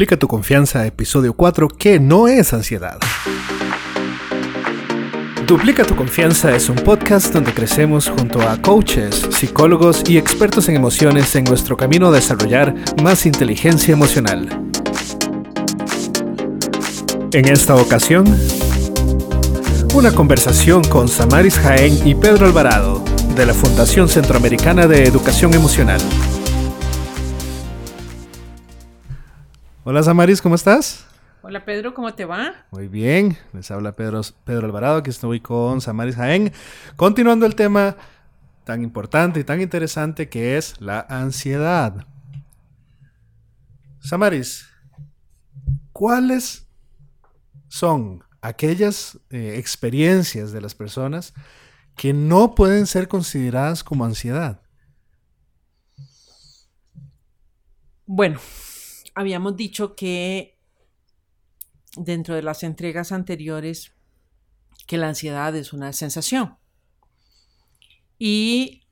Duplica tu confianza, episodio 4, que no es ansiedad. Duplica tu confianza es un podcast donde crecemos junto a coaches, psicólogos y expertos en emociones en nuestro camino a desarrollar más inteligencia emocional. En esta ocasión, una conversación con Samaris Jaén y Pedro Alvarado de la Fundación Centroamericana de Educación Emocional. Hola Samaris, ¿cómo estás? Hola Pedro, ¿cómo te va? Muy bien, les habla Pedro, Pedro Alvarado, que estoy con Samaris Jaén, continuando el tema tan importante y tan interesante que es la ansiedad. Samaris, ¿cuáles son aquellas eh, experiencias de las personas que no pueden ser consideradas como ansiedad? Bueno, habíamos dicho que dentro de las entregas anteriores que la ansiedad es una sensación. Y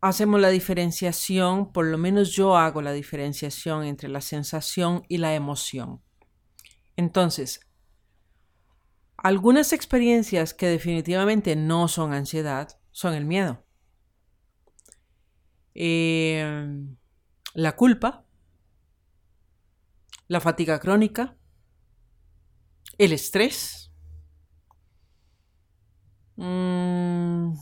hacemos la diferenciación, por lo menos yo hago la diferenciación entre la sensación y la emoción. Entonces, algunas experiencias que definitivamente no son ansiedad son el miedo, eh, la culpa, la fatiga crónica, el estrés. Mm,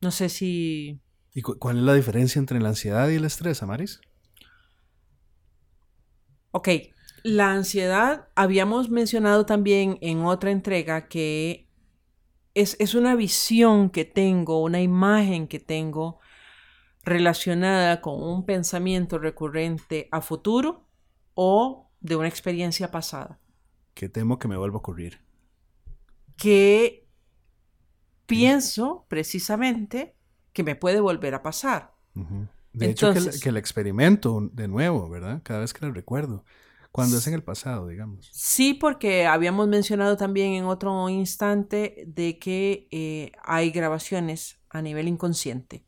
no sé si... ¿Y cuál es la diferencia entre la ansiedad y el estrés, Amaris? Ok, la ansiedad, habíamos mencionado también en otra entrega que es, es, una visión que tengo, una imagen que tengo relacionada con un pensamiento recurrente a futuro o de una experiencia pasada. Que temo que me vuelva a ocurrir. Que pienso precisamente que me puede volver a pasar. De hecho, que, que la experimento de nuevo, ¿verdad? Cada vez que la recuerdo. Cuando es en el pasado, digamos. Sí, porque habíamos mencionado también en otro instante de que eh, hay grabaciones a nivel inconsciente.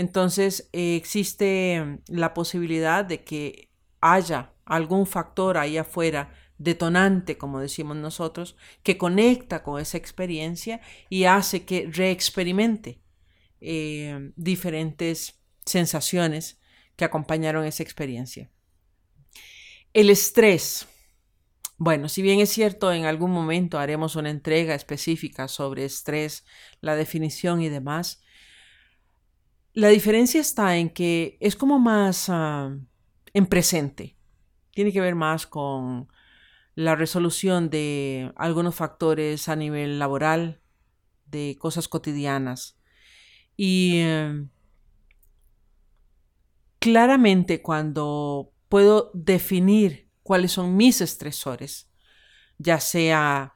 Entonces, eh, existe la posibilidad de que haya algún factor ahí afuera detonante, como decimos nosotros, que conecta con esa experiencia y hace que reexperimente eh, diferentes sensaciones que acompañaron esa experiencia. El estrés. Bueno, si bien es cierto, en algún momento haremos una entrega específica sobre estrés, la definición y demás, la diferencia está en que es como más ah, en presente. Tiene que ver más con la resolución de algunos factores a nivel laboral, de cosas cotidianas. Y eh, claramente cuando puedo definir cuáles son mis estresores, ya sea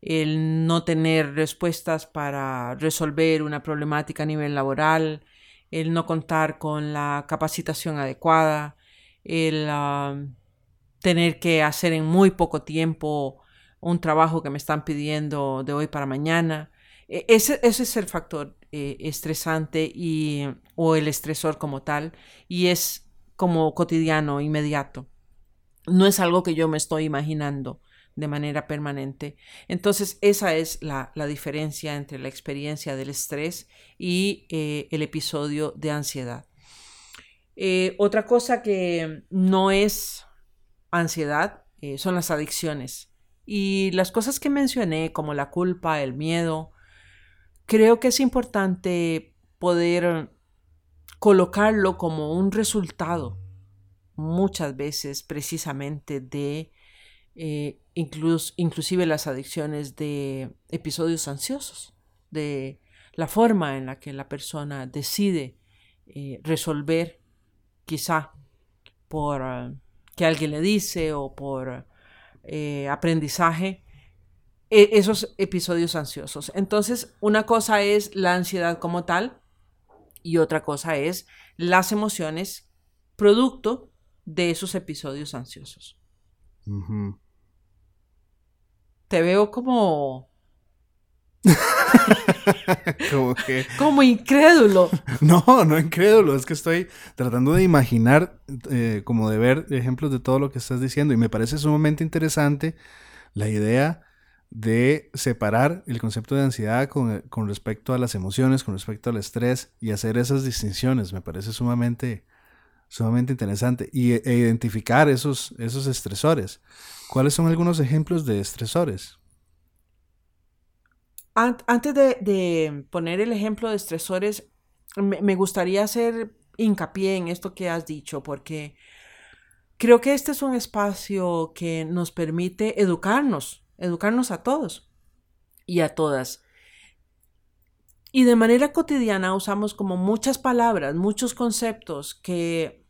el no tener respuestas para resolver una problemática a nivel laboral, el no contar con la capacitación adecuada, el tener que hacer en muy poco tiempo un trabajo que me están pidiendo de hoy para mañana. E, ese, es el factor eh, estresante y, o el estresor como tal y es como cotidiano, inmediato. No es algo que yo me estoy imaginando de manera permanente. Entonces, esa es la, diferencia entre la experiencia del estrés y eh, el episodio de ansiedad. Eh, otra cosa que no es ansiedad eh, son las adicciones. Y las cosas que mencioné, como la culpa, el miedo, creo que es importante poder colocarlo como un resultado, muchas veces precisamente de inclusive las adicciones de episodios ansiosos, de la forma en la que la persona decide eh, resolver, quizá por ah, que alguien le dice o por eh, aprendizaje, e, esos episodios ansiosos. Entonces, una cosa es la ansiedad como tal y otra cosa es las emociones producto de esos episodios ansiosos te veo como... como que... Como incrédulo. No, no incrédulo, es que estoy tratando de imaginar, eh, como de ver ejemplos de todo lo que estás diciendo y me parece sumamente interesante la idea de separar el concepto de ansiedad con, respecto a las emociones, con respecto al estrés y hacer esas distinciones. Me parece sumamente, sumamente interesante. Y, e identificar esos, esos estresores. ¿Cuáles son algunos ejemplos de estresores? Antes de, poner el ejemplo de estresores, me, gustaría hacer hincapié en esto que has dicho, porque creo que este es un espacio que nos permite educarnos, educarnos a todos y a todas. Y de manera cotidiana usamos como muchas palabras, muchos conceptos que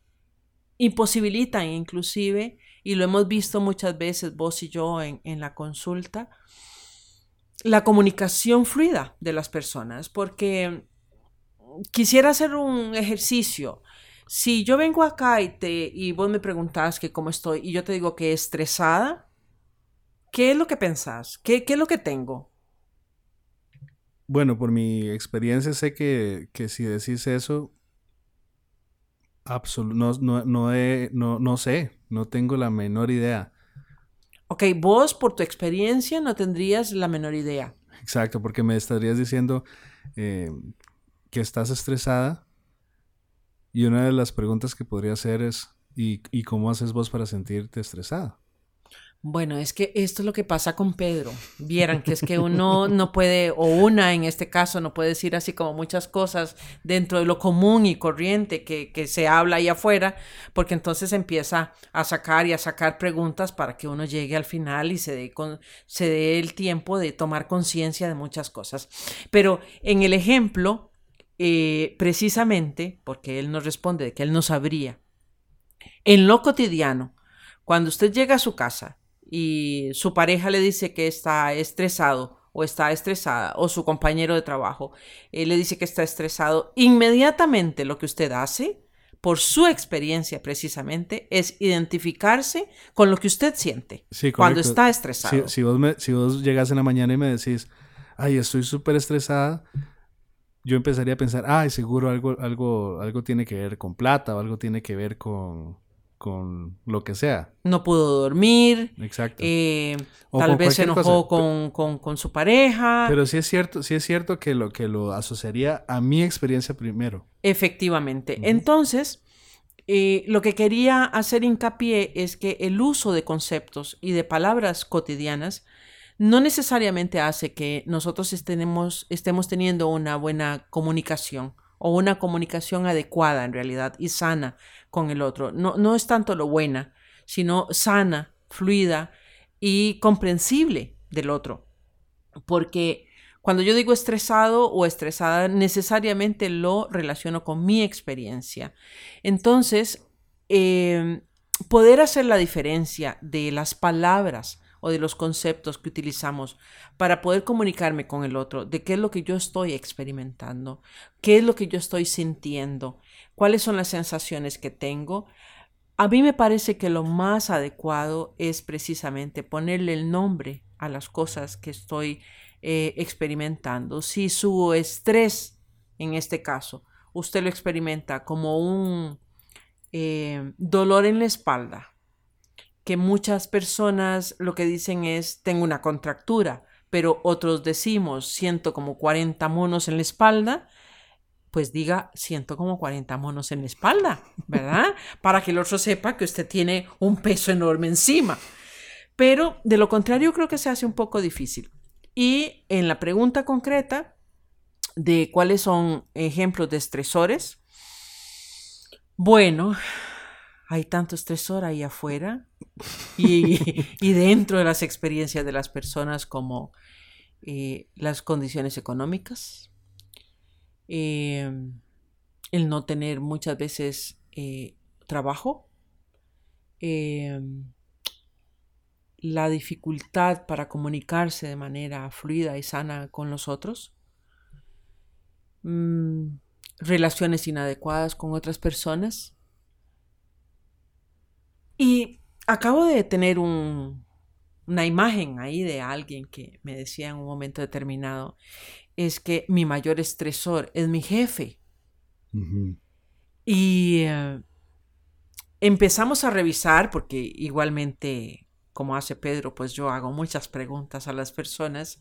imposibilitan inclusive, y lo hemos visto muchas veces vos y yo en, en la consulta, la comunicación fluida de las personas, porque quisiera hacer un ejercicio. Si yo vengo acá y, te, y vos me preguntás que cómo estoy y yo te digo que estresada, ¿qué es lo que pensás? ¿Qué, qué es lo que tengo? Bueno, por mi experiencia sé que, que si decís eso, no, no, no, no sé, no tengo la menor idea. Ok, vos por tu experiencia no tendrías la menor idea. Exacto, porque me estarías diciendo eh, que estás estresada y una de las preguntas que podría hacer es, ¿y, ¿y cómo haces vos para sentirte estresada? Bueno, es que esto es lo que pasa con Pedro. Vieran que es que uno no puede, o una en este caso, no puede decir así como muchas cosas dentro de lo común y corriente que, se habla ahí afuera, porque entonces empieza a sacar y a sacar preguntas para que uno llegue al final y se dé, con, se dé el tiempo de tomar conciencia de muchas cosas. Pero en el ejemplo, eh, precisamente, porque él nos responde de que él no sabría, en lo cotidiano, cuando usted llega a su casa y su pareja le dice que está estresado o está estresada o su compañero de trabajo eh, le dice que está estresado, inmediatamente lo que usted hace, por su experiencia precisamente, es identificarse con lo que usted siente cuando está estresado. Si, vos si vos llegas en la mañana y me decís, ay, estoy súper estresada, yo empezaría a pensar, ay, seguro algo, algo, algo tiene que ver con plata o algo tiene que ver con, con lo que sea. No pudo dormir. Exacto. Eh, tal vez se enojó con, su pareja. Pero sí es cierto, sí es cierto que lo que lo asociaría a mi experiencia primero. Efectivamente. Entonces, eh, lo que quería hacer hincapié es que el uso de conceptos y de palabras cotidianas no necesariamente hace que nosotros estemos, estemos teniendo una buena comunicación o una comunicación adecuada en realidad y sana con el otro. No, no es tanto lo buena, sino sana, fluida y comprensible del otro. Porque cuando yo digo estresado o estresada, necesariamente lo relaciono con mi experiencia. Entonces, em, poder hacer la diferencia de las palabras o de los conceptos que utilizamos para poder comunicarme con el otro, de qué es lo que yo estoy experimentando, qué es lo que yo estoy sintiendo, cuáles son las sensaciones que tengo. A mí me parece que lo más adecuado es precisamente ponerle el nombre a las cosas que estoy eh, experimentando. Si su estrés, en este caso, usted lo experimenta como un eh, dolor en la espalda, que muchas personas lo que dicen es tengo una contractura, pero otros decimos siento como 40 monos en la espalda, pues diga siento como 40 monos en la espalda, ¿verdad? Para que el otro sepa que usted tiene un peso enorme encima. Pero de lo contrario creo que se hace un poco difícil. Y en la pregunta concreta de cuáles son ejemplos de estresores, bueno, hay tanto estresor ahí afuera y, dentro de las experiencias de las personas como eh, las condiciones económicas, em, el no tener muchas veces eh, trabajo, em, la dificultad para comunicarse de manera fluida y sana con los otros, mm, relaciones inadecuadas con otras personas, y acabo de tener una imagen ahí de alguien que me decía en un momento determinado, es que mi mayor estresor es mi jefe. Y eh, empezamos a revisar, porque igualmente, como hace Pedro, pues yo hago muchas preguntas a las personas.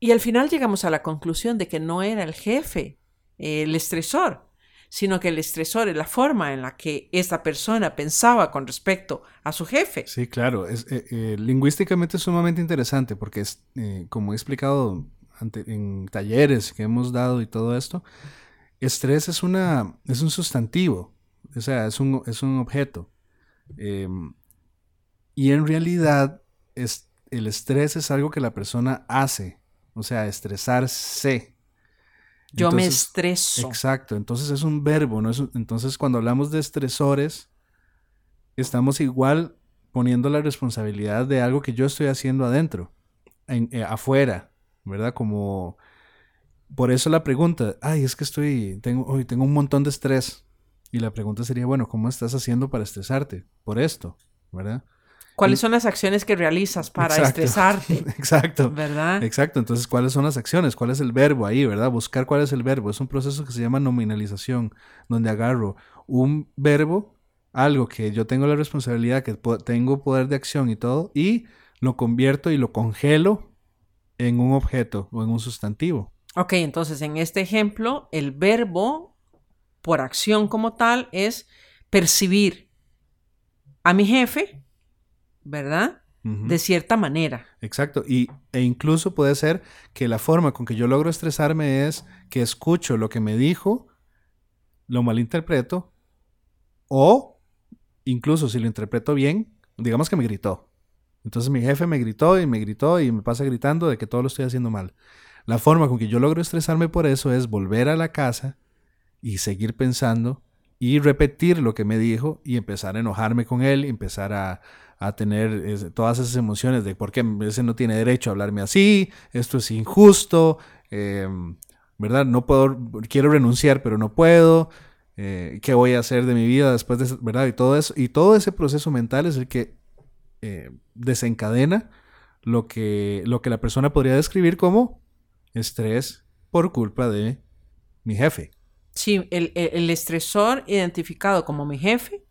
Y al final llegamos a la conclusión de que no era el jefe el estresor, sino que el estresor es la forma en la que esta persona pensaba con respecto a su jefe. Sí, claro. Es, eh, eh, lingüísticamente es sumamente interesante porque, es, como he explicado en talleres que hemos dado y todo esto, estrés es, una, es un sustantivo, o sea, es un, es un objeto. Em, y en realidad es, el estrés es algo que la persona hace, o sea, estresarse. Yo me estreso. Exacto, entonces es un verbo, ¿no? entonces cuando hablamos de estresores, estamos igual poniendo la responsabilidad de algo que yo estoy haciendo adentro, en, eh, afuera, ¿verdad? Como por eso la pregunta, ay, es que estoy, tengo, hoy tengo un montón de estrés. Y la pregunta sería, bueno, ¿cómo estás haciendo para estresarte? Por esto, ¿verdad? ¿Cuáles son las acciones que realizas para estresarte? Exacto. ¿Verdad? Exacto. Entonces, ¿cuáles son las acciones? ¿Cuál es el verbo ahí, verdad? Buscar cuál es el verbo. Es un proceso que se llama nominalización, donde agarro un verbo, algo que yo tengo la responsabilidad, que tengo poder de acción y todo, y lo convierto y lo congelo en un objeto o en un sustantivo. Ok, entonces en este ejemplo, el verbo por acción como tal es percibir a mi jefe, ¿verdad? De cierta manera. Exacto. Y, e incluso puede ser que la forma con que yo logro estresarme es que escucho lo que me dijo, lo malinterpreto, o incluso si lo interpreto bien, digamos que me gritó. Entonces mi jefe me gritó y me gritó y me pasa gritando de que todo lo estoy haciendo mal. La forma con que yo logro estresarme por eso es volver a la casa y seguir pensando y repetir lo que me dijo y empezar a enojarme con él, y empezar a, tener todas esas emociones de por qué ese no tiene derecho a hablarme así, esto es injusto, em, ¿verdad? No puedo, quiero renunciar, pero no puedo. Eh, ¿Qué voy a hacer de mi vida después de verdad? Y todo eso, y todo ese proceso mental es el que eh, desencadena lo que, lo que la persona podría describir como estrés por culpa de mi jefe. Sí, el, estresor identificado como mi jefe,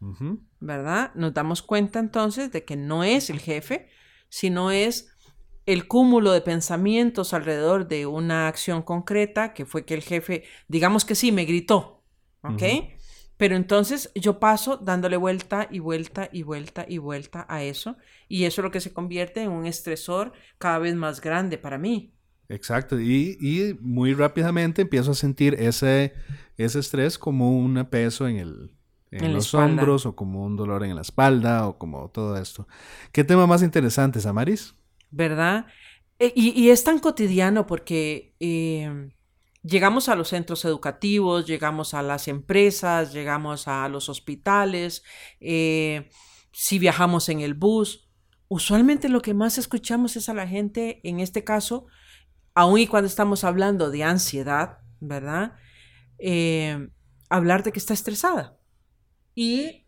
¿verdad? Nos damos cuenta entonces de que no es el jefe, sino es el cúmulo de pensamientos alrededor de una acción concreta que fue que el jefe, digamos que sí, me gritó, ¿ok? Pero entonces yo paso dándole vuelta y vuelta y vuelta y vuelta a eso y eso es lo que se convierte en un estresor cada vez más grande para mí. Exacto, y, muy rápidamente empiezo a sentir ese, ese estrés como un peso en, el, en, los hombros o como un dolor en la espalda o como todo esto. ¿Qué tema más interesante, Samaris? ¿Verdad? E, y, es tan cotidiano porque eh, llegamos a los centros educativos, llegamos a las empresas, llegamos a los hospitales, eh, si viajamos en el bus. Usualmente lo que más escuchamos es a la gente, en este caso, aun y cuando estamos hablando de ansiedad, ¿verdad? Eh, hablar de que está estresada. Y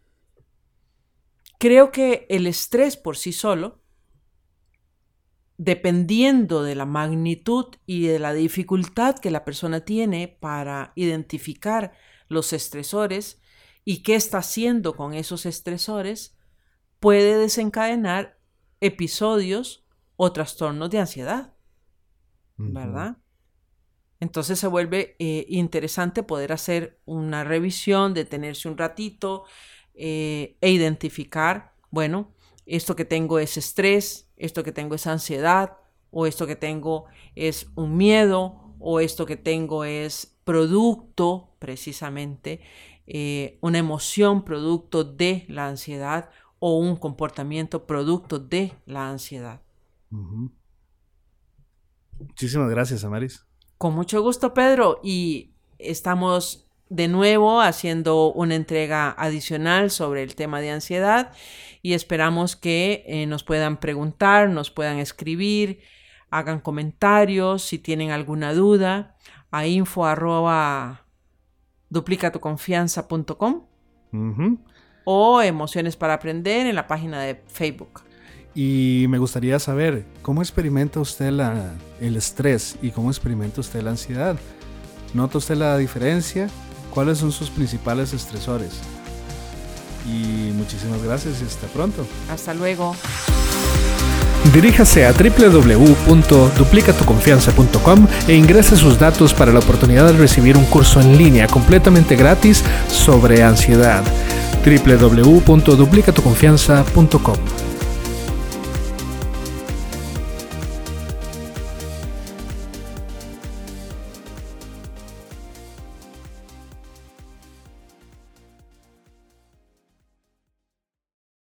creo que el estrés por sí solo, dependiendo de la magnitud y de la dificultad que la persona tiene para identificar los estresores y qué está haciendo con esos estresores, puede desencadenar episodios o trastornos de ansiedad. ¿verdad? Entonces se vuelve eh, interesante poder hacer una revisión, detenerse un ratito eh, e identificar, bueno, esto que tengo es estrés, esto que tengo es ansiedad, o esto que tengo es un miedo, o esto que tengo es producto, precisamente, eh, una emoción producto de la ansiedad o un comportamiento producto de la ansiedad. Muchísimas gracias, Amaris. Con mucho gusto, Pedro. Y estamos de nuevo haciendo una entrega adicional sobre el tema de ansiedad y esperamos que eh, nos puedan preguntar, nos puedan escribir, hagan comentarios si tienen alguna duda a info arroba duplicatuconfianza.com o emociones para aprender en la página de Facebook. Y me gustaría saber cómo experimenta usted la, el estrés y cómo experimenta usted la ansiedad. ¿Nota usted la diferencia? ¿Cuáles son sus principales estresores? Y muchísimas gracias y hasta pronto. Hasta luego. Diríjase a www.duplicatuconfianza.com e ingrese sus datos para la oportunidad de recibir un curso en línea completamente gratis sobre ansiedad. www.duplicatuconfianza.com